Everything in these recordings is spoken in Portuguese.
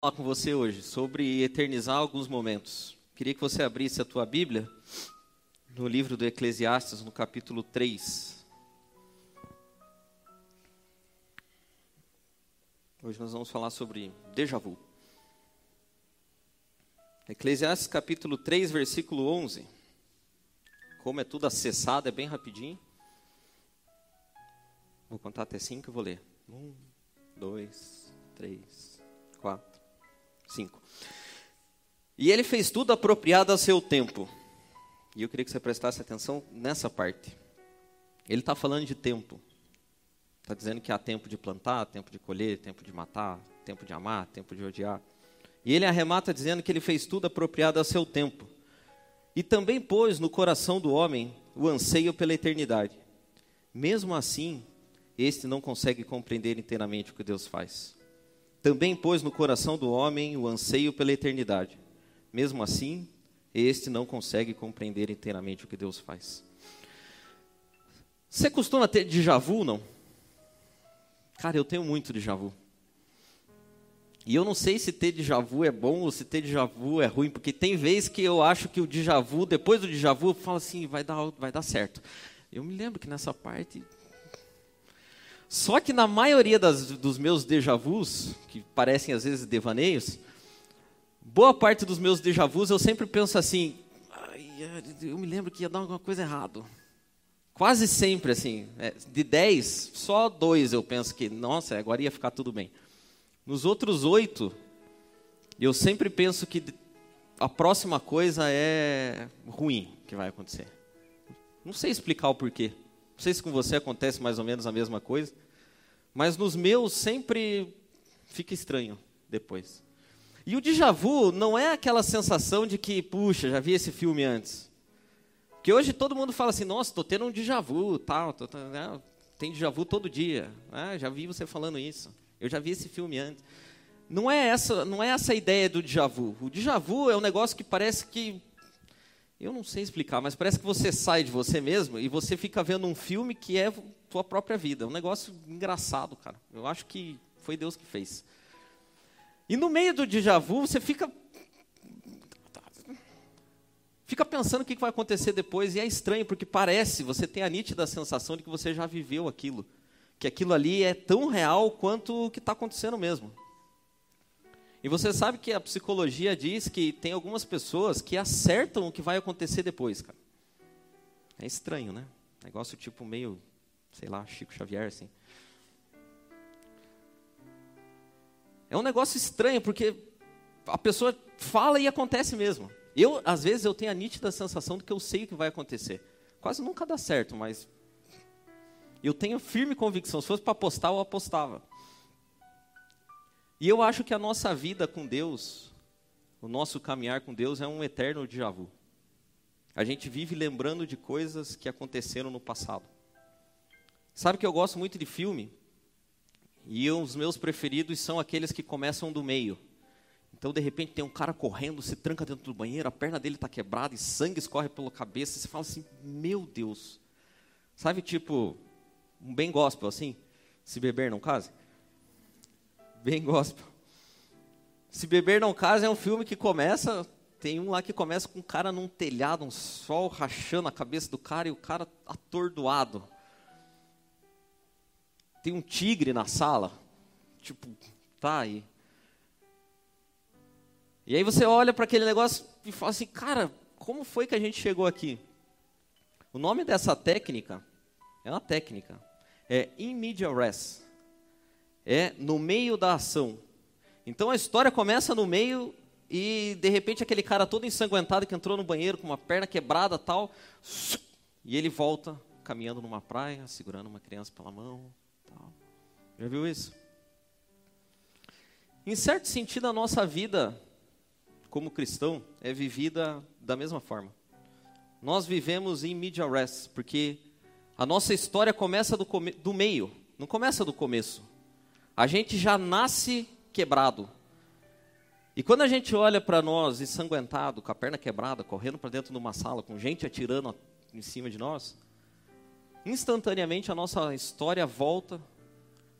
falar com você hoje sobre eternizar alguns momentos. Queria que você abrisse a tua Bíblia no livro do Eclesiastes, no capítulo 3. Hoje nós vamos falar sobre déjà vu. Eclesiastes capítulo 3, versículo 11. Como é tudo acessado, é bem rapidinho. Vou contar até cinco e vou ler. Um, dois, três, quatro. 5. E ele fez tudo apropriado ao seu tempo. E eu queria que você prestasse atenção nessa parte. Ele está falando de tempo. Está dizendo que há tempo de plantar, tempo de colher, tempo de matar, tempo de amar, tempo de odiar. E ele arremata dizendo que ele fez tudo apropriado ao seu tempo. E também pôs no coração do homem o anseio pela eternidade. Mesmo assim, este não consegue compreender inteiramente o que Deus faz também pôs no coração do homem o anseio pela eternidade. Mesmo assim, este não consegue compreender inteiramente o que Deus faz. Você costuma ter déjà vu, não? Cara, eu tenho muito déjà vu. E eu não sei se ter déjà vu é bom ou se ter déjà vu é ruim, porque tem vezes que eu acho que o déjà vu, depois do déjà vu, eu falo assim, vai dar, vai dar certo. Eu me lembro que nessa parte só que na maioria das, dos meus déjà vus, que parecem às vezes devaneios, boa parte dos meus déjà vus eu sempre penso assim, eu me lembro que ia dar alguma coisa errado. Quase sempre assim, é, de 10, só dois eu penso que, nossa, agora ia ficar tudo bem. Nos outros oito, eu sempre penso que a próxima coisa é ruim que vai acontecer. Não sei explicar o porquê. Não sei se com você acontece mais ou menos a mesma coisa, mas nos meus sempre fica estranho depois. E o déjà vu não é aquela sensação de que, puxa, já vi esse filme antes. Porque hoje todo mundo fala assim, nossa, estou tendo um déjà vu, tal, tô, tô, né? tem déjà vu todo dia. Ah, já vi você falando isso. Eu já vi esse filme antes. Não é essa, não é essa a ideia do déjà vu. O déjà vu é um negócio que parece que eu não sei explicar, mas parece que você sai de você mesmo e você fica vendo um filme que é tua própria vida. Um negócio engraçado, cara. Eu acho que foi Deus que fez. E no meio do déjà vu, você fica fica pensando o que vai acontecer depois e é estranho porque parece, você tem a nítida sensação de que você já viveu aquilo, que aquilo ali é tão real quanto o que está acontecendo mesmo. E você sabe que a psicologia diz que tem algumas pessoas que acertam o que vai acontecer depois, cara. É estranho, né? Negócio tipo meio, sei lá, Chico Xavier, assim. É um negócio estranho, porque a pessoa fala e acontece mesmo. Eu, às vezes, eu tenho a nítida sensação de que eu sei o que vai acontecer. Quase nunca dá certo, mas eu tenho firme convicção. Se fosse para apostar, eu apostava. E eu acho que a nossa vida com Deus, o nosso caminhar com Deus é um eterno déjà vu. A gente vive lembrando de coisas que aconteceram no passado. Sabe que eu gosto muito de filme? E os meus preferidos são aqueles que começam do meio. Então, de repente, tem um cara correndo, se tranca dentro do banheiro, a perna dele está quebrada e sangue escorre pela cabeça. Você fala assim: Meu Deus. Sabe, tipo, um bem gospel assim? Se beber, não case bem gospel. Se Beber Não Casa é um filme que começa, tem um lá que começa com um cara num telhado, um sol rachando a cabeça do cara e o cara atordoado. Tem um tigre na sala, tipo, tá aí. E aí você olha para aquele negócio e fala assim, cara, como foi que a gente chegou aqui? O nome dessa técnica é uma técnica, é in media é no meio da ação. Então a história começa no meio e de repente aquele cara todo ensanguentado que entrou no banheiro com uma perna quebrada tal, e ele volta caminhando numa praia, segurando uma criança pela mão, tal. Já viu isso? Em certo sentido a nossa vida como cristão é vivida da mesma forma. Nós vivemos em media res, porque a nossa história começa do, do meio, não começa do começo. A gente já nasce quebrado. E quando a gente olha para nós ensanguentado, com a perna quebrada, correndo para dentro de uma sala, com gente atirando em cima de nós, instantaneamente a nossa história volta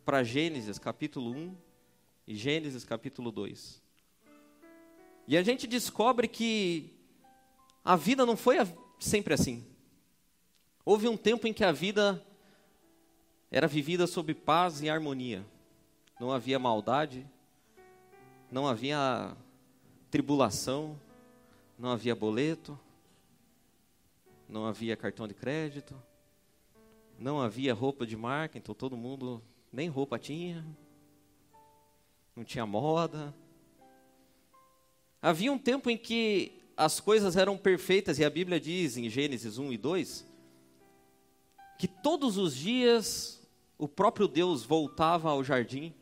para Gênesis capítulo 1 e Gênesis capítulo 2. E a gente descobre que a vida não foi sempre assim. Houve um tempo em que a vida era vivida sob paz e harmonia. Não havia maldade, não havia tribulação, não havia boleto, não havia cartão de crédito, não havia roupa de marca, então todo mundo nem roupa tinha, não tinha moda. Havia um tempo em que as coisas eram perfeitas, e a Bíblia diz em Gênesis 1 e 2 que todos os dias o próprio Deus voltava ao jardim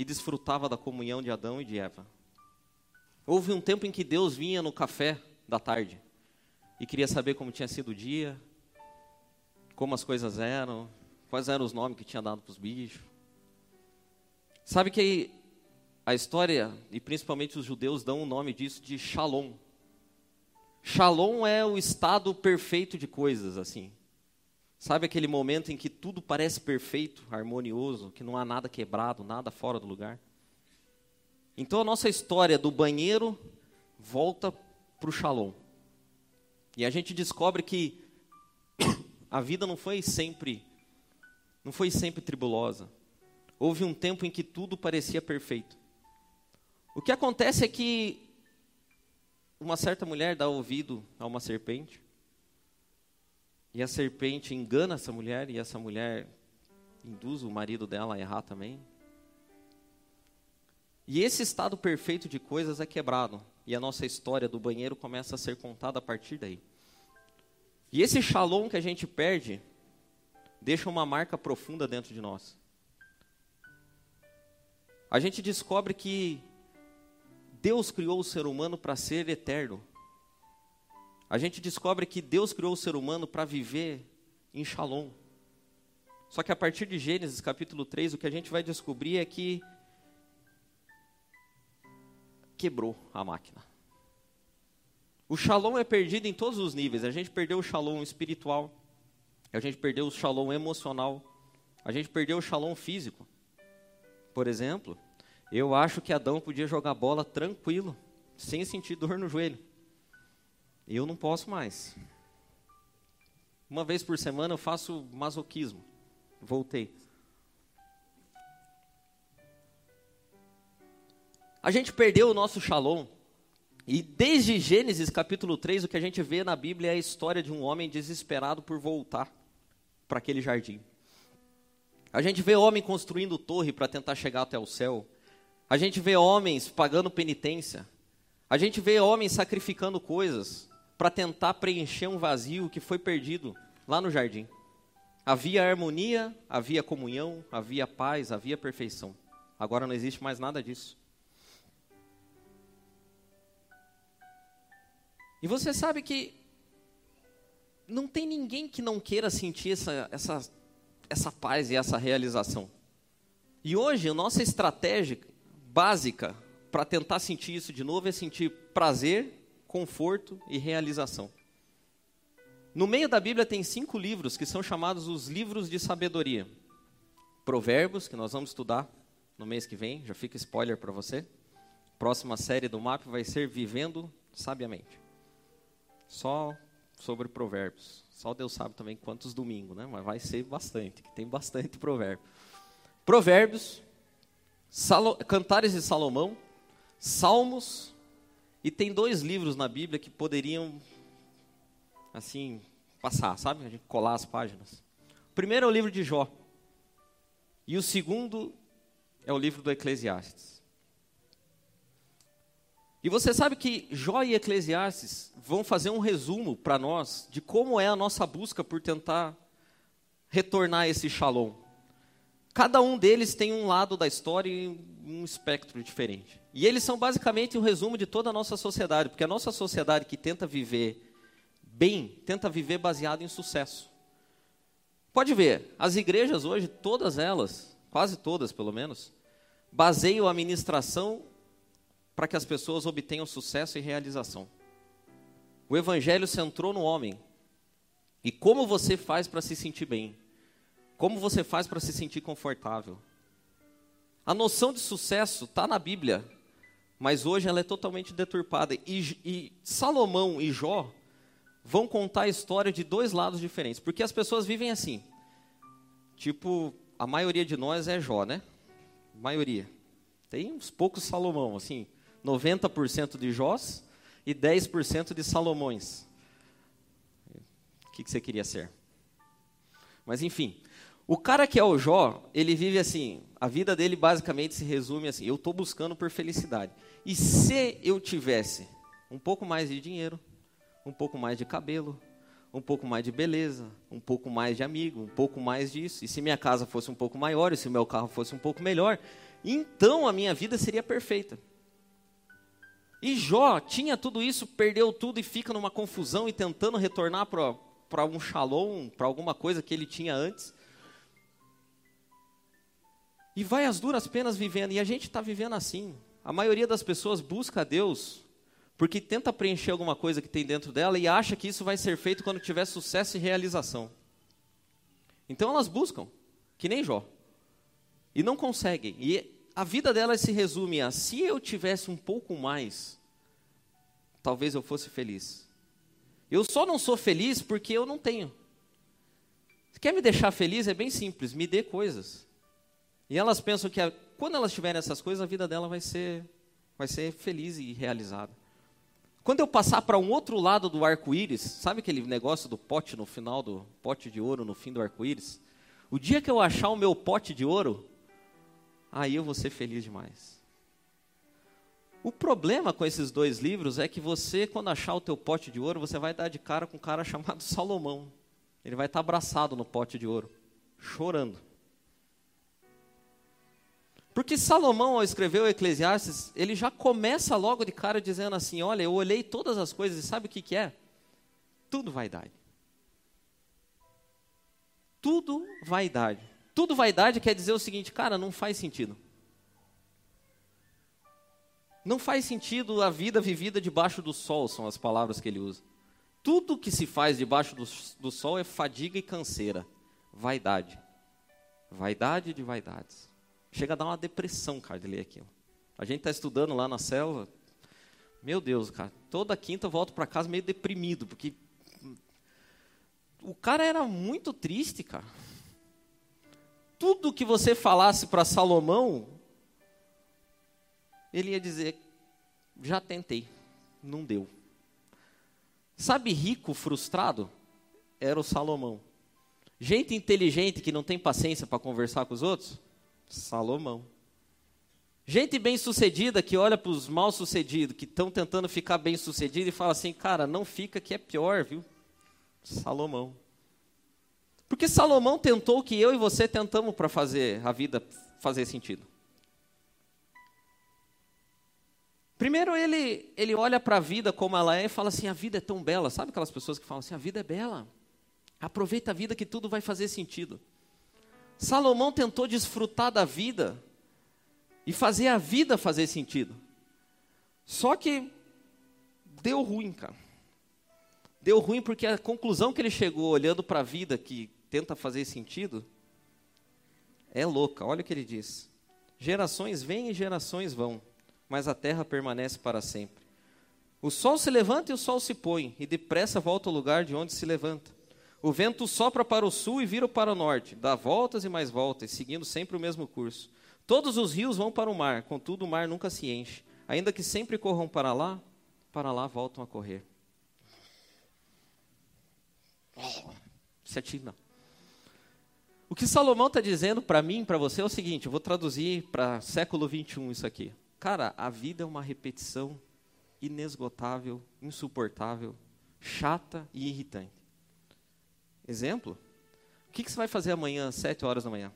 e desfrutava da comunhão de Adão e de Eva. Houve um tempo em que Deus vinha no café da tarde e queria saber como tinha sido o dia, como as coisas eram, quais eram os nomes que tinha dado para os bichos. Sabe que a história, e principalmente os judeus, dão o nome disso de Shalom. Shalom é o estado perfeito de coisas, assim. Sabe aquele momento em que tudo parece perfeito, harmonioso, que não há nada quebrado, nada fora do lugar? Então a nossa história do banheiro volta para o Shalom. E a gente descobre que a vida não foi sempre não foi sempre tribulosa. Houve um tempo em que tudo parecia perfeito. O que acontece é que uma certa mulher dá ouvido a uma serpente e a serpente engana essa mulher, e essa mulher induz o marido dela a errar também. E esse estado perfeito de coisas é quebrado. E a nossa história do banheiro começa a ser contada a partir daí. E esse shalom que a gente perde deixa uma marca profunda dentro de nós. A gente descobre que Deus criou o ser humano para ser eterno a gente descobre que Deus criou o ser humano para viver em Shalom. Só que a partir de Gênesis capítulo 3, o que a gente vai descobrir é que quebrou a máquina. O Shalom é perdido em todos os níveis. A gente perdeu o Shalom espiritual, a gente perdeu o Shalom emocional, a gente perdeu o Shalom físico. Por exemplo, eu acho que Adão podia jogar bola tranquilo, sem sentir dor no joelho. Eu não posso mais. Uma vez por semana eu faço masoquismo. Voltei. A gente perdeu o nosso shalom. E desde Gênesis capítulo 3, o que a gente vê na Bíblia é a história de um homem desesperado por voltar para aquele jardim. A gente vê homem construindo torre para tentar chegar até o céu. A gente vê homens pagando penitência. A gente vê homens sacrificando coisas para tentar preencher um vazio que foi perdido lá no jardim. Havia harmonia, havia comunhão, havia paz, havia perfeição. Agora não existe mais nada disso. E você sabe que não tem ninguém que não queira sentir essa, essa, essa paz e essa realização. E hoje a nossa estratégia básica para tentar sentir isso de novo é sentir prazer conforto e realização. No meio da Bíblia tem cinco livros que são chamados os livros de sabedoria. Provérbios, que nós vamos estudar no mês que vem, já fica spoiler para você. Próxima série do MAP vai ser Vivendo Sabiamente. Só sobre provérbios. Só Deus sabe também quantos domingos, né? Mas vai ser bastante, que tem bastante provérbio. Provérbios, Salo, Cantares de Salomão, Salmos, e tem dois livros na Bíblia que poderiam, assim, passar, sabe? A gente colar as páginas. O primeiro é o livro de Jó. E o segundo é o livro do Eclesiastes. E você sabe que Jó e Eclesiastes vão fazer um resumo para nós de como é a nossa busca por tentar retornar esse shalom. Cada um deles tem um lado da história e um espectro diferente. E eles são basicamente um resumo de toda a nossa sociedade, porque a nossa sociedade que tenta viver bem, tenta viver baseado em sucesso. Pode ver, as igrejas hoje, todas elas, quase todas pelo menos, baseiam a administração para que as pessoas obtenham sucesso e realização. O evangelho centrou no homem. E como você faz para se sentir bem? Como você faz para se sentir confortável? A noção de sucesso está na Bíblia, mas hoje ela é totalmente deturpada. E, e Salomão e Jó vão contar a história de dois lados diferentes, porque as pessoas vivem assim. Tipo, a maioria de nós é Jó, né? Maioria. Tem uns poucos Salomão, assim, 90% de Jós e 10% de Salomões. O que, que você queria ser? Mas enfim, o cara que é o Jó, ele vive assim, a vida dele basicamente se resume assim, eu estou buscando por felicidade. E se eu tivesse um pouco mais de dinheiro, um pouco mais de cabelo, um pouco mais de beleza, um pouco mais de amigo, um pouco mais disso, e se minha casa fosse um pouco maior, e se meu carro fosse um pouco melhor, então a minha vida seria perfeita. E Jó tinha tudo isso, perdeu tudo e fica numa confusão e tentando retornar para um shalom, para alguma coisa que ele tinha antes. E vai as duras penas vivendo. E a gente está vivendo assim. A maioria das pessoas busca a Deus porque tenta preencher alguma coisa que tem dentro dela e acha que isso vai ser feito quando tiver sucesso e realização. Então elas buscam, que nem Jó. E não conseguem. E a vida delas se resume a: se eu tivesse um pouco mais, talvez eu fosse feliz. Eu só não sou feliz porque eu não tenho. Se quer me deixar feliz, é bem simples: me dê coisas. E elas pensam que a, quando elas tiverem essas coisas, a vida dela vai ser, vai ser feliz e realizada. Quando eu passar para um outro lado do arco-íris, sabe aquele negócio do pote no final do pote de ouro no fim do arco-íris? O dia que eu achar o meu pote de ouro, aí eu vou ser feliz demais. O problema com esses dois livros é que você, quando achar o teu pote de ouro, você vai dar de cara com um cara chamado Salomão. Ele vai estar abraçado no pote de ouro, chorando. Porque Salomão, ao escrever o Eclesiastes, ele já começa logo de cara dizendo assim: Olha, eu olhei todas as coisas e sabe o que, que é? Tudo vaidade. Tudo vaidade. Tudo vaidade quer dizer o seguinte, cara, não faz sentido. Não faz sentido a vida vivida debaixo do sol, são as palavras que ele usa. Tudo que se faz debaixo do, do sol é fadiga e canseira. Vaidade. Vaidade de vaidades. Chega a dar uma depressão, cara, de ler aquilo. A gente está estudando lá na célula. Meu Deus, cara, toda quinta eu volto para casa meio deprimido, porque o cara era muito triste, cara. Tudo que você falasse para Salomão, ele ia dizer: já tentei, não deu. Sabe, rico, frustrado? Era o Salomão. Gente inteligente que não tem paciência para conversar com os outros? Salomão. Gente bem-sucedida que olha para os mal-sucedidos, que estão tentando ficar bem-sucedido e fala assim, cara, não fica que é pior, viu? Salomão. Porque Salomão tentou o que eu e você tentamos para fazer a vida fazer sentido. Primeiro ele, ele olha para a vida como ela é e fala assim, a vida é tão bela. Sabe aquelas pessoas que falam assim, a vida é bela. Aproveita a vida que tudo vai fazer sentido. Salomão tentou desfrutar da vida e fazer a vida fazer sentido. Só que deu ruim, cara. Deu ruim porque a conclusão que ele chegou olhando para a vida que tenta fazer sentido é louca. Olha o que ele diz: Gerações vêm e gerações vão, mas a terra permanece para sempre. O sol se levanta e o sol se põe, e depressa volta ao lugar de onde se levanta. O vento sopra para o sul e vira para o norte, dá voltas e mais voltas, seguindo sempre o mesmo curso. Todos os rios vão para o mar, contudo o mar nunca se enche. Ainda que sempre corram para lá, para lá voltam a correr. Certinho. O que Salomão está dizendo para mim, para você, é o seguinte: eu vou traduzir para século 21 isso aqui. Cara, a vida é uma repetição inesgotável, insuportável, chata e irritante. Exemplo? O que, que você vai fazer amanhã, às 7 horas da manhã?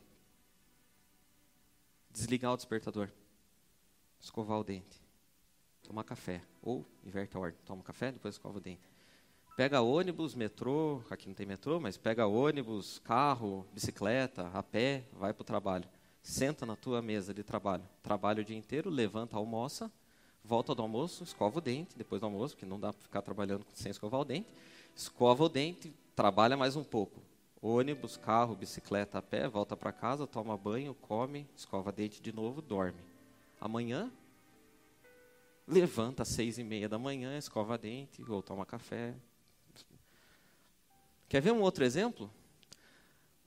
Desligar o despertador. Escovar o dente. Tomar café. Ou inverte a ordem. Toma café, depois escova o dente. Pega ônibus, metrô, aqui não tem metrô, mas pega ônibus, carro, bicicleta, a pé, vai para o trabalho. Senta na tua mesa de trabalho. Trabalha o dia inteiro, levanta, almoça, volta do almoço, escova o dente, depois do almoço, porque não dá para ficar trabalhando sem escovar o dente. Escova o dente, trabalha mais um pouco. Ônibus, carro, bicicleta, a pé, volta para casa, toma banho, come, escova dente de novo, dorme. Amanhã, levanta às seis e meia da manhã, escova dente, ou toma café. Quer ver um outro exemplo?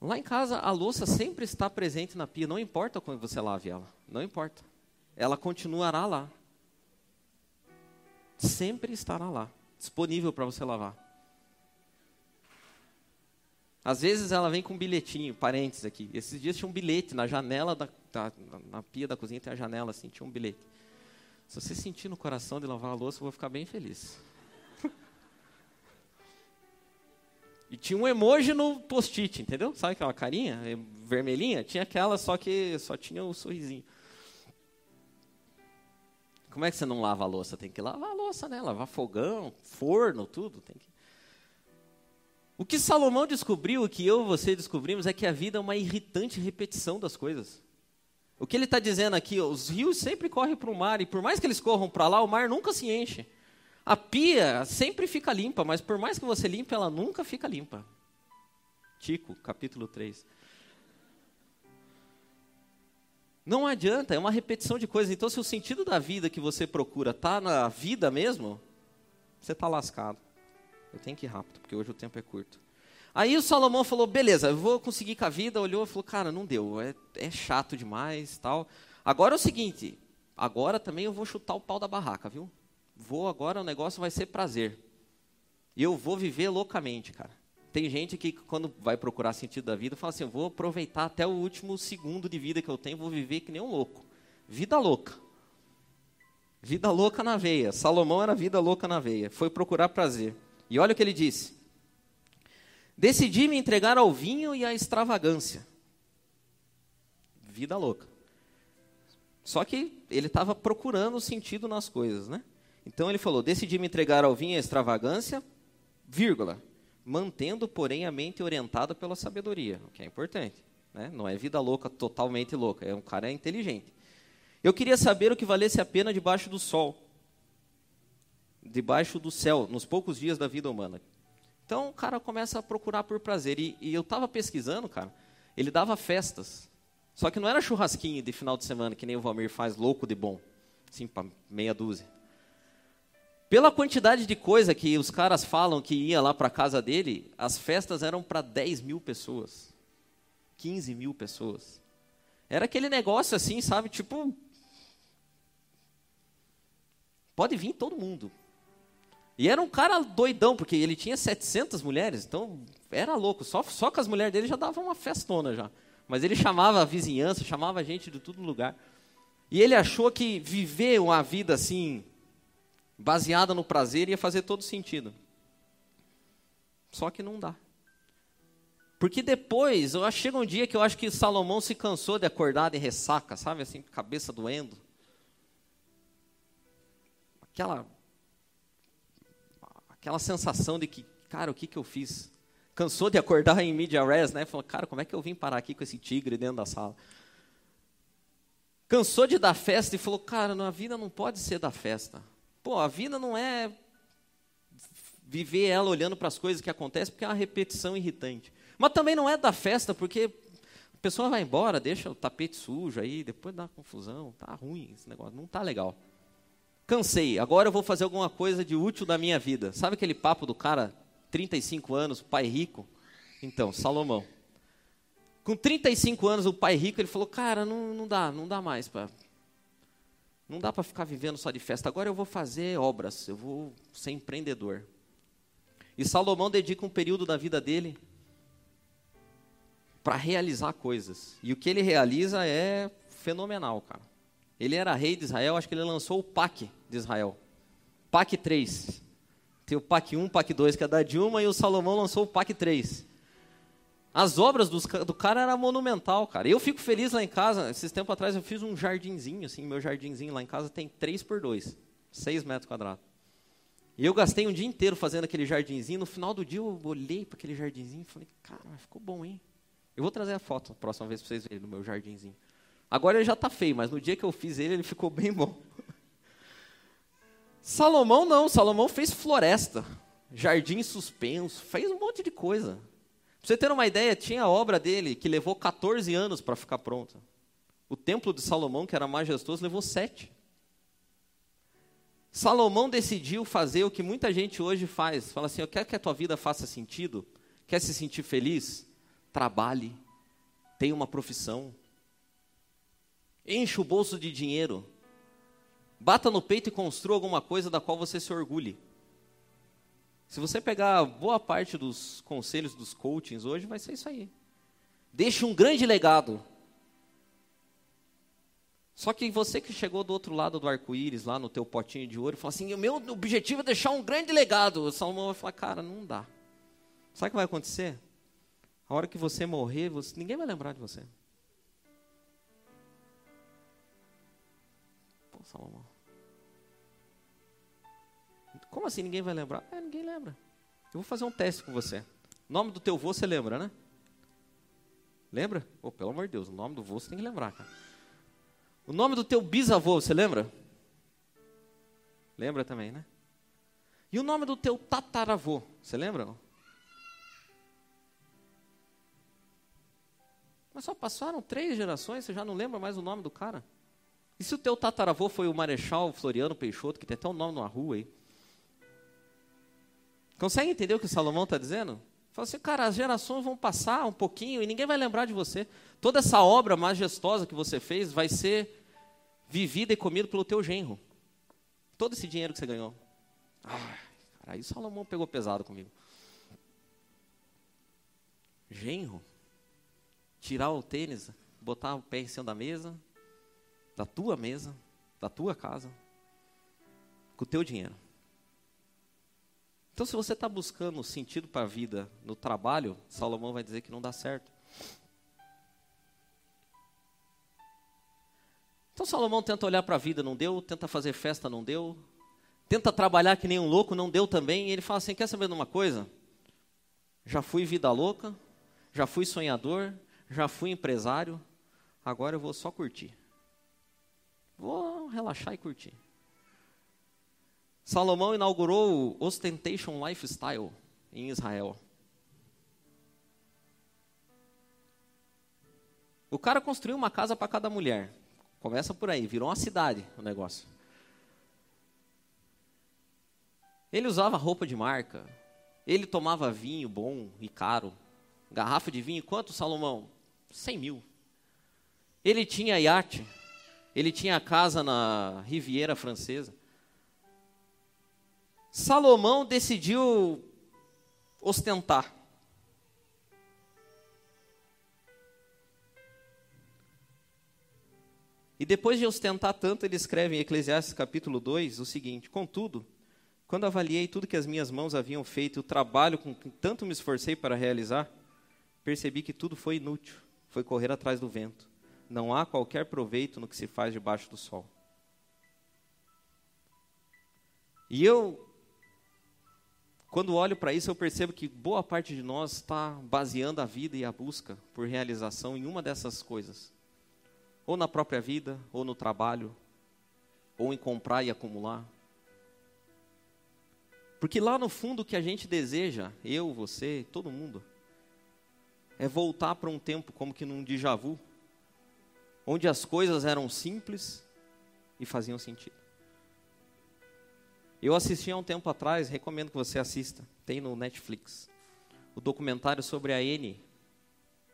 Lá em casa, a louça sempre está presente na pia, não importa quando você lave ela, não importa. Ela continuará lá. Sempre estará lá, disponível para você lavar. Às vezes ela vem com um bilhetinho, parênteses aqui. Esses dias tinha um bilhete na janela, da, da, na pia da cozinha tem a janela assim, tinha um bilhete. Se você sentir no coração de lavar a louça, eu vou ficar bem feliz. e tinha um emoji no post-it, entendeu? Sabe aquela carinha vermelhinha? Tinha aquela, só que só tinha o um sorrisinho. Como é que você não lava a louça? Tem que lavar a louça, né? Lavar fogão, forno, tudo. Tem que... O que Salomão descobriu, o que eu e você descobrimos, é que a vida é uma irritante repetição das coisas. O que ele está dizendo aqui, os rios sempre correm para o mar, e por mais que eles corram para lá, o mar nunca se enche. A pia sempre fica limpa, mas por mais que você limpe, ela nunca fica limpa. Tico, capítulo 3. Não adianta, é uma repetição de coisas. Então, se o sentido da vida que você procura está na vida mesmo, você está lascado. Eu tenho que ir rápido, porque hoje o tempo é curto. Aí o Salomão falou, beleza, eu vou conseguir com a vida. Olhou e falou, cara, não deu, é, é chato demais tal. Agora é o seguinte, agora também eu vou chutar o pau da barraca, viu? Vou agora, o negócio vai ser prazer. E eu vou viver loucamente, cara. Tem gente que quando vai procurar sentido da vida, fala assim, eu vou aproveitar até o último segundo de vida que eu tenho, vou viver que nem um louco. Vida louca. Vida louca na veia. Salomão era vida louca na veia. Foi procurar prazer. E olha o que ele disse. Decidi me entregar ao vinho e à extravagância. Vida louca. Só que ele estava procurando sentido nas coisas, né? Então ele falou: decidi me entregar ao vinho e à extravagância, vírgula, mantendo, porém, a mente orientada pela sabedoria, o que é importante. Né? Não é vida louca, totalmente louca, é um cara inteligente. Eu queria saber o que valesse a pena debaixo do sol, debaixo do céu, nos poucos dias da vida humana. Então o cara começa a procurar por prazer. E, e eu estava pesquisando, cara, ele dava festas. Só que não era churrasquinho de final de semana, que nem o Valmir faz, louco de bom. Sim, para meia dúzia. Pela quantidade de coisa que os caras falam que ia lá para casa dele, as festas eram para 10 mil pessoas, 15 mil pessoas. Era aquele negócio assim, sabe? Tipo. Pode vir todo mundo. E era um cara doidão, porque ele tinha 700 mulheres, então era louco. Só, só com as mulheres dele já dava uma festona já. Mas ele chamava a vizinhança, chamava a gente de todo lugar. E ele achou que viver uma vida assim, baseada no prazer, ia fazer todo sentido. Só que não dá. Porque depois, eu chega um dia que eu acho que Salomão se cansou de acordar de ressaca, sabe assim, cabeça doendo. Aquela aquela sensação de que, cara, o que, que eu fiz? Cansou de acordar em media res, né? Falou, cara, como é que eu vim parar aqui com esse tigre dentro da sala? Cansou de dar festa e falou, cara, a vida não pode ser da festa. Pô, a vida não é viver ela olhando para as coisas que acontecem, porque é uma repetição irritante. Mas também não é da festa, porque a pessoa vai embora, deixa o tapete sujo aí, depois dá confusão, tá ruim esse negócio, não tá legal. Cansei, agora eu vou fazer alguma coisa de útil da minha vida. Sabe aquele papo do cara, 35 anos, pai rico? Então, Salomão. Com 35 anos, o pai rico, ele falou, cara, não, não dá, não dá mais para... Não dá para ficar vivendo só de festa. Agora eu vou fazer obras, eu vou ser empreendedor. E Salomão dedica um período da vida dele para realizar coisas. E o que ele realiza é fenomenal, cara. Ele era rei de Israel, acho que ele lançou o PAC de Israel. PAC 3. Tem o PAC 1, PAC 2, que é da Dilma, e o Salomão lançou o PAC 3. As obras dos, do cara era monumental, cara. Eu fico feliz lá em casa. Esses tempos atrás eu fiz um jardinzinho, assim, meu jardinzinho lá em casa tem 3 por 2, 6 metros quadrados. E eu gastei um dia inteiro fazendo aquele jardinzinho. No final do dia eu olhei para aquele jardinzinho e falei, cara, ficou bom, hein? Eu vou trazer a foto a próxima vez para vocês verem no meu jardinzinho. Agora ele já está feio, mas no dia que eu fiz ele, ele ficou bem bom. Salomão não, Salomão fez floresta, jardim suspenso, fez um monte de coisa. Para você ter uma ideia, tinha a obra dele que levou 14 anos para ficar pronta. O templo de Salomão, que era majestoso, levou sete. Salomão decidiu fazer o que muita gente hoje faz. Fala assim: eu quero que a tua vida faça sentido, quer se sentir feliz? Trabalhe, tenha uma profissão, enche o bolso de dinheiro, bata no peito e construa alguma coisa da qual você se orgulhe. Se você pegar boa parte dos conselhos dos coachings hoje, vai ser isso aí. Deixe um grande legado. Só que você que chegou do outro lado do arco-íris, lá no teu potinho de ouro, fala assim: o meu objetivo é deixar um grande legado. O Salomão vai falar: cara, não dá. Sabe o que vai acontecer? A hora que você morrer, você, ninguém vai lembrar de você. Salomão. Como assim ninguém vai lembrar? É, ninguém lembra. Eu vou fazer um teste com você. Nome do teu vô você lembra, né? Lembra? Oh, pelo amor de Deus, o nome do vô você tem que lembrar, cara. O nome do teu bisavô, você lembra? Lembra também, né? E o nome do teu tataravô, você lembra? Mas só passaram três gerações, você já não lembra mais o nome do cara? E se o teu tataravô foi o Marechal Floriano Peixoto, que tem até o um nome numa rua aí? Consegue entender o que Salomão está dizendo? Fala assim, cara, as gerações vão passar um pouquinho e ninguém vai lembrar de você. Toda essa obra majestosa que você fez vai ser vivida e comida pelo teu genro. Todo esse dinheiro que você ganhou. Ai, cara, aí Salomão pegou pesado comigo. Genro? Tirar o tênis, botar o pé em cima da mesa, da tua mesa, da tua casa, com o teu dinheiro. Então, se você está buscando sentido para a vida no trabalho, Salomão vai dizer que não dá certo. Então, Salomão tenta olhar para a vida, não deu, tenta fazer festa, não deu, tenta trabalhar que nem um louco, não deu também. E ele fala assim: quer saber de uma coisa? Já fui vida louca, já fui sonhador, já fui empresário, agora eu vou só curtir. Vou relaxar e curtir. Salomão inaugurou o Ostentation Lifestyle em Israel. O cara construiu uma casa para cada mulher. Começa por aí, virou uma cidade o negócio. Ele usava roupa de marca. Ele tomava vinho bom e caro. Garrafa de vinho, quanto, Salomão? 100 mil. Ele tinha iate. Ele tinha casa na Riviera Francesa. Salomão decidiu ostentar. E depois de ostentar tanto, ele escreve em Eclesiastes capítulo 2 o seguinte: Contudo, quando avaliei tudo que as minhas mãos haviam feito e o trabalho com que tanto me esforcei para realizar, percebi que tudo foi inútil, foi correr atrás do vento. Não há qualquer proveito no que se faz debaixo do sol. E eu quando olho para isso, eu percebo que boa parte de nós está baseando a vida e a busca por realização em uma dessas coisas. Ou na própria vida, ou no trabalho, ou em comprar e acumular. Porque lá no fundo o que a gente deseja, eu, você, todo mundo, é voltar para um tempo como que num déjà vu, onde as coisas eram simples e faziam sentido. Eu assisti há um tempo atrás, recomendo que você assista, tem no Netflix, o documentário sobre a N.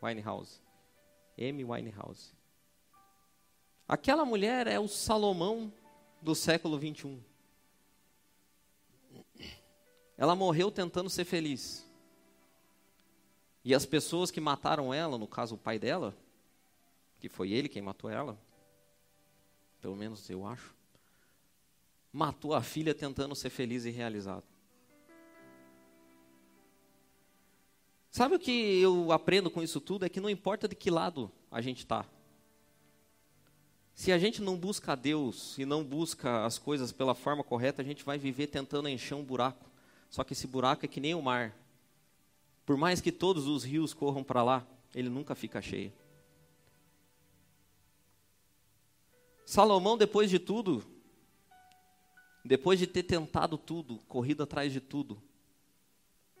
Winehouse. M. Winehouse. Aquela mulher é o Salomão do século 21. Ela morreu tentando ser feliz. E as pessoas que mataram ela, no caso o pai dela, que foi ele quem matou ela, pelo menos eu acho, matou a filha tentando ser feliz e realizado. Sabe o que eu aprendo com isso tudo? É que não importa de que lado a gente está. Se a gente não busca a Deus e não busca as coisas pela forma correta, a gente vai viver tentando encher um buraco. Só que esse buraco é que nem o mar. Por mais que todos os rios corram para lá, ele nunca fica cheio. Salomão, depois de tudo, depois de ter tentado tudo, corrido atrás de tudo,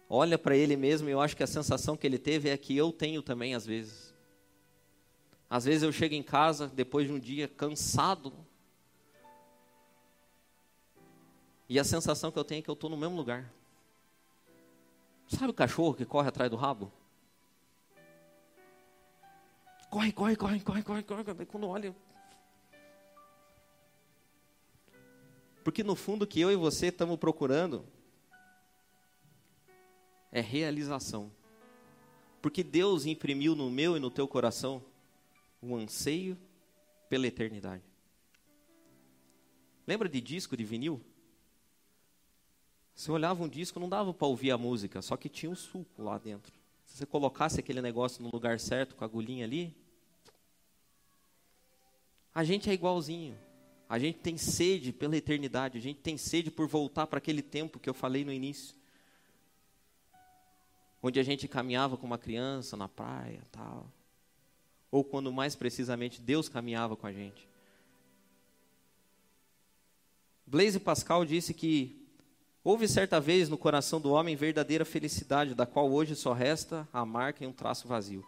olha para ele mesmo e eu acho que a sensação que ele teve é que eu tenho também às vezes. Às vezes eu chego em casa depois de um dia cansado. E a sensação que eu tenho é que eu estou no mesmo lugar. Sabe o cachorro que corre atrás do rabo? Corre, corre, corre, corre, corre, corre. Quando olha. Porque no fundo o que eu e você estamos procurando é realização. Porque Deus imprimiu no meu e no teu coração um anseio pela eternidade. Lembra de disco de vinil? Você olhava um disco, não dava para ouvir a música, só que tinha um suco lá dentro. Se você colocasse aquele negócio no lugar certo, com a agulhinha ali, a gente é igualzinho. A gente tem sede pela eternidade, a gente tem sede por voltar para aquele tempo que eu falei no início. Onde a gente caminhava com uma criança na praia, tal. Ou quando mais precisamente Deus caminhava com a gente. Blaise Pascal disse que Houve certa vez no coração do homem verdadeira felicidade, da qual hoje só resta a marca em um traço vazio,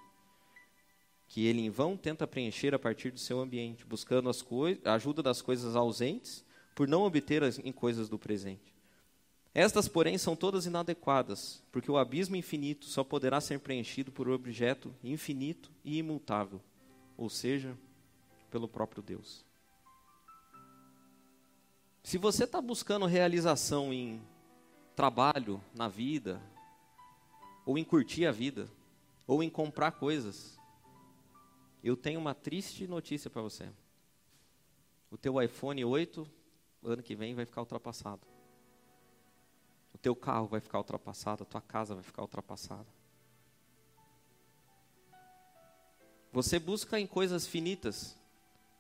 que ele em vão tenta preencher a partir do seu ambiente, buscando a ajuda das coisas ausentes, por não obter as, em coisas do presente. Estas, porém, são todas inadequadas, porque o abismo infinito só poderá ser preenchido por um objeto infinito e imutável, ou seja, pelo próprio Deus. Se você está buscando realização em trabalho, na vida, ou em curtir a vida, ou em comprar coisas, eu tenho uma triste notícia para você. O teu iPhone 8, ano que vem, vai ficar ultrapassado. O teu carro vai ficar ultrapassado, a tua casa vai ficar ultrapassada. Você busca em coisas finitas,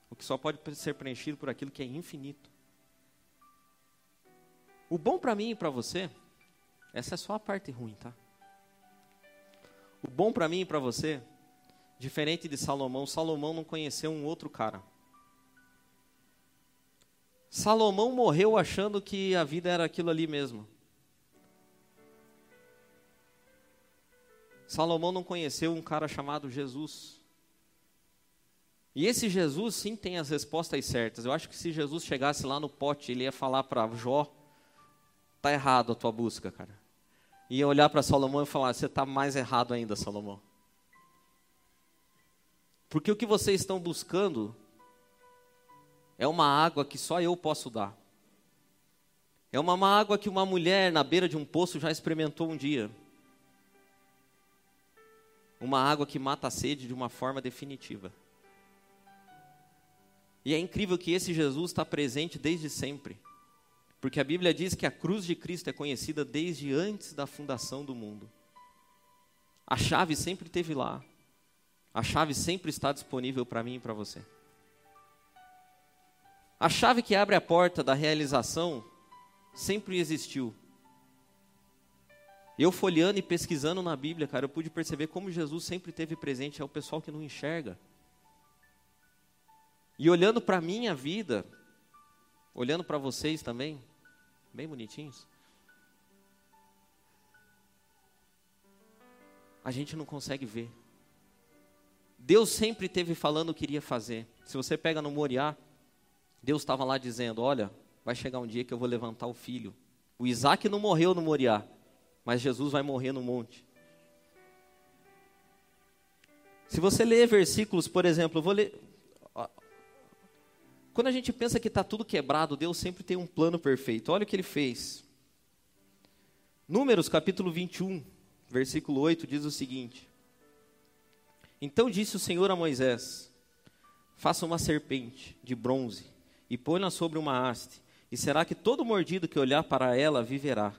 o que só pode ser preenchido por aquilo que é infinito. O bom para mim e para você, essa é só a parte ruim, tá? O bom para mim e para você, diferente de Salomão, Salomão não conheceu um outro cara. Salomão morreu achando que a vida era aquilo ali mesmo. Salomão não conheceu um cara chamado Jesus. E esse Jesus sim tem as respostas certas. Eu acho que se Jesus chegasse lá no pote, ele ia falar para Jó Está errado a tua busca, cara. E olhar para Salomão e falar: você está mais errado ainda, Salomão. Porque o que vocês estão buscando é uma água que só eu posso dar. É uma água que uma mulher na beira de um poço já experimentou um dia. Uma água que mata a sede de uma forma definitiva. E é incrível que esse Jesus está presente desde sempre. Porque a Bíblia diz que a cruz de Cristo é conhecida desde antes da fundação do mundo. A chave sempre esteve lá. A chave sempre está disponível para mim e para você. A chave que abre a porta da realização sempre existiu. Eu folheando e pesquisando na Bíblia, cara, eu pude perceber como Jesus sempre teve presente ao pessoal que não enxerga. E olhando para a minha vida, olhando para vocês também, bem bonitinhos. A gente não consegue ver. Deus sempre teve falando o que iria fazer. Se você pega no Moriá, Deus estava lá dizendo: Olha, vai chegar um dia que eu vou levantar o filho. O Isaac não morreu no Moriá, mas Jesus vai morrer no monte. Se você ler versículos, por exemplo, eu vou ler, quando a gente pensa que está tudo quebrado, Deus sempre tem um plano perfeito. Olha o que ele fez. Números capítulo 21, versículo 8 diz o seguinte: Então disse o Senhor a Moisés: Faça uma serpente de bronze e põe-na sobre uma haste, e será que todo mordido que olhar para ela viverá.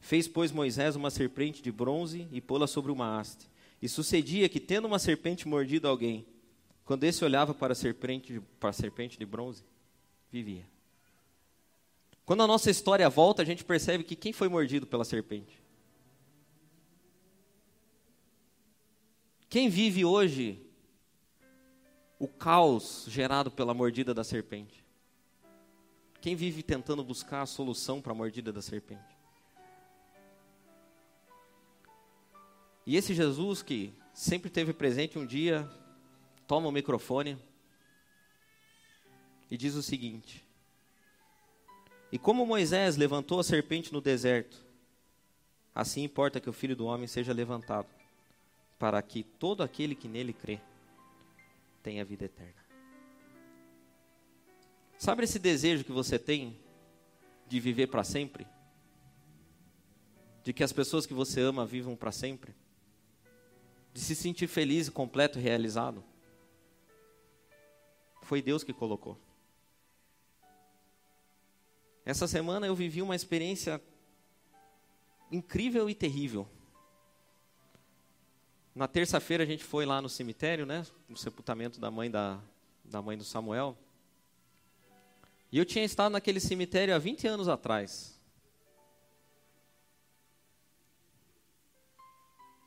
Fez, pois, Moisés uma serpente de bronze e pô-la sobre uma haste. E sucedia que, tendo uma serpente mordido alguém, quando esse olhava para a serpente, para a serpente de bronze, vivia. Quando a nossa história volta, a gente percebe que quem foi mordido pela serpente? Quem vive hoje o caos gerado pela mordida da serpente? Quem vive tentando buscar a solução para a mordida da serpente? E esse Jesus que sempre teve presente um dia toma o microfone e diz o seguinte: E como Moisés levantou a serpente no deserto, assim importa que o filho do homem seja levantado, para que todo aquele que nele crê tenha vida eterna. Sabe esse desejo que você tem de viver para sempre? De que as pessoas que você ama vivam para sempre? De se sentir feliz completo e realizado? Foi Deus que colocou. Essa semana eu vivi uma experiência incrível e terrível. Na terça-feira a gente foi lá no cemitério, né, no sepultamento da mãe da, da mãe do Samuel. E eu tinha estado naquele cemitério há 20 anos atrás.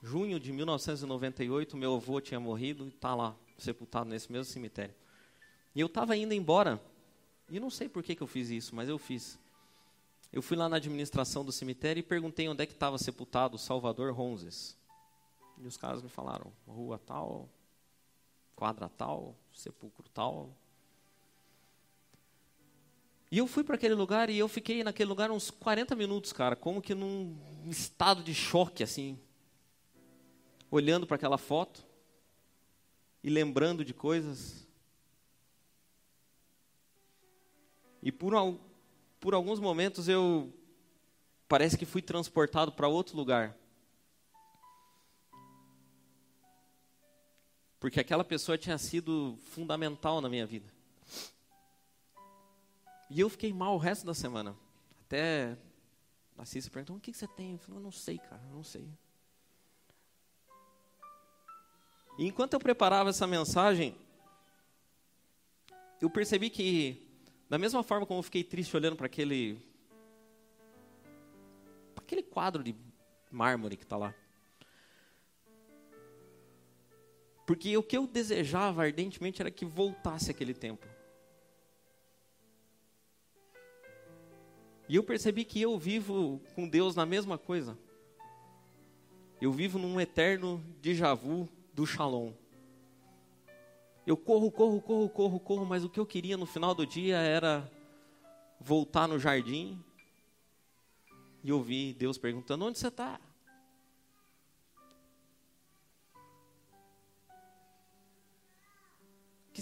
Junho de 1998, meu avô tinha morrido e está lá, sepultado nesse mesmo cemitério. E eu estava indo embora, e não sei por que, que eu fiz isso, mas eu fiz. Eu fui lá na administração do cemitério e perguntei onde é que estava sepultado Salvador Ronzes. E os caras me falaram, rua tal, quadra tal, sepulcro tal. E eu fui para aquele lugar e eu fiquei naquele lugar uns 40 minutos, cara, como que num estado de choque, assim. Olhando para aquela foto e lembrando de coisas. E por, por alguns momentos eu parece que fui transportado para outro lugar. Porque aquela pessoa tinha sido fundamental na minha vida. E eu fiquei mal o resto da semana. Até a Cícia perguntou: o que você tem? Eu falei: não sei, cara, não sei. E enquanto eu preparava essa mensagem, eu percebi que da mesma forma como eu fiquei triste olhando para aquele aquele quadro de mármore que está lá. Porque o que eu desejava ardentemente era que voltasse aquele tempo. E eu percebi que eu vivo com Deus na mesma coisa. Eu vivo num eterno déjà vu do Shalom. Eu corro, corro, corro, corro, corro, mas o que eu queria no final do dia era voltar no jardim e ouvir Deus perguntando: onde você está?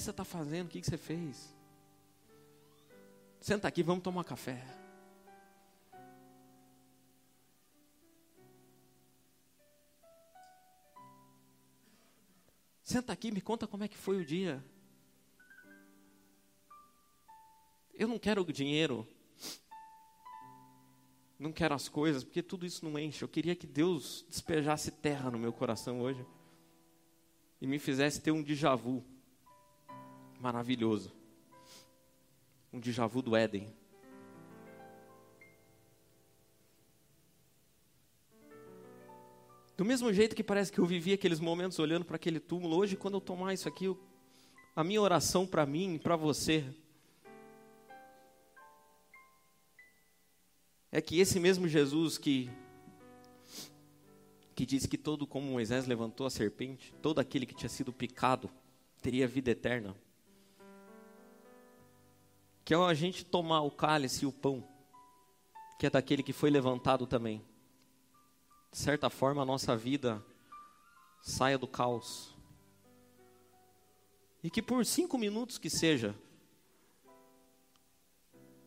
Que você está fazendo? O que você fez? Senta aqui, vamos tomar café. Senta aqui, me conta como é que foi o dia. Eu não quero dinheiro. Não quero as coisas, porque tudo isso não enche. Eu queria que Deus despejasse terra no meu coração hoje. E me fizesse ter um déjà vu maravilhoso. Um déjà vu do Éden. Do mesmo jeito que parece que eu vivi aqueles momentos olhando para aquele túmulo, hoje, quando eu tomar isso aqui, eu, a minha oração para mim e para você é que esse mesmo Jesus que que disse que todo como Moisés levantou a serpente, todo aquele que tinha sido picado teria vida eterna. Que ao a gente tomar o cálice e o pão, que é daquele que foi levantado também, de certa forma, a nossa vida saia do caos. E que por cinco minutos que seja,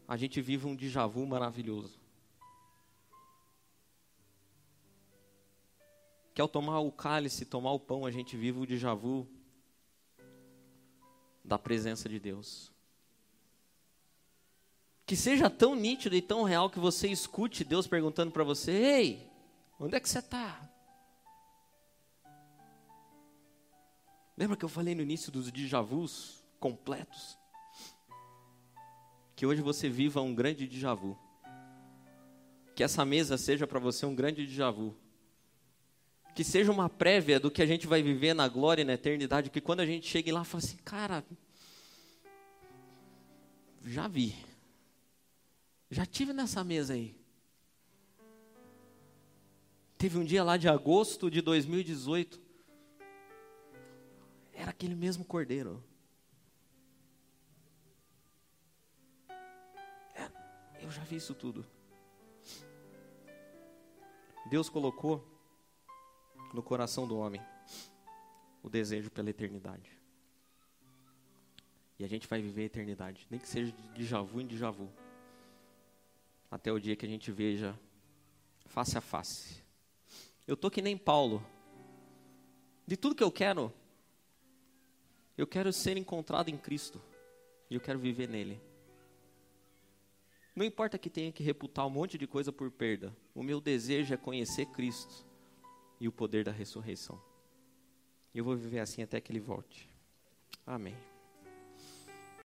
a gente viva um déjà vu maravilhoso. Que ao tomar o cálice, tomar o pão, a gente viva o déjà vu da presença de Deus. Que seja tão nítido e tão real que você escute Deus perguntando para você: Ei, Onde é que você está? Lembra que eu falei no início dos déjà vus completos? Que hoje você viva um grande déjà vu. Que essa mesa seja para você um grande déjà vu. Que seja uma prévia do que a gente vai viver na glória e na eternidade. Que quando a gente chegue lá, fala assim, cara, já vi. Já tive nessa mesa aí. Teve um dia lá de agosto de 2018. Era aquele mesmo cordeiro. É, eu já vi isso tudo. Deus colocou no coração do homem o desejo pela eternidade. E a gente vai viver a eternidade, nem que seja de déjà vu em déjà vu. Até o dia que a gente veja face a face. Eu tô que nem Paulo. De tudo que eu quero, eu quero ser encontrado em Cristo. E eu quero viver nele. Não importa que tenha que reputar um monte de coisa por perda. O meu desejo é conhecer Cristo e o poder da ressurreição. E eu vou viver assim até que ele volte. Amém.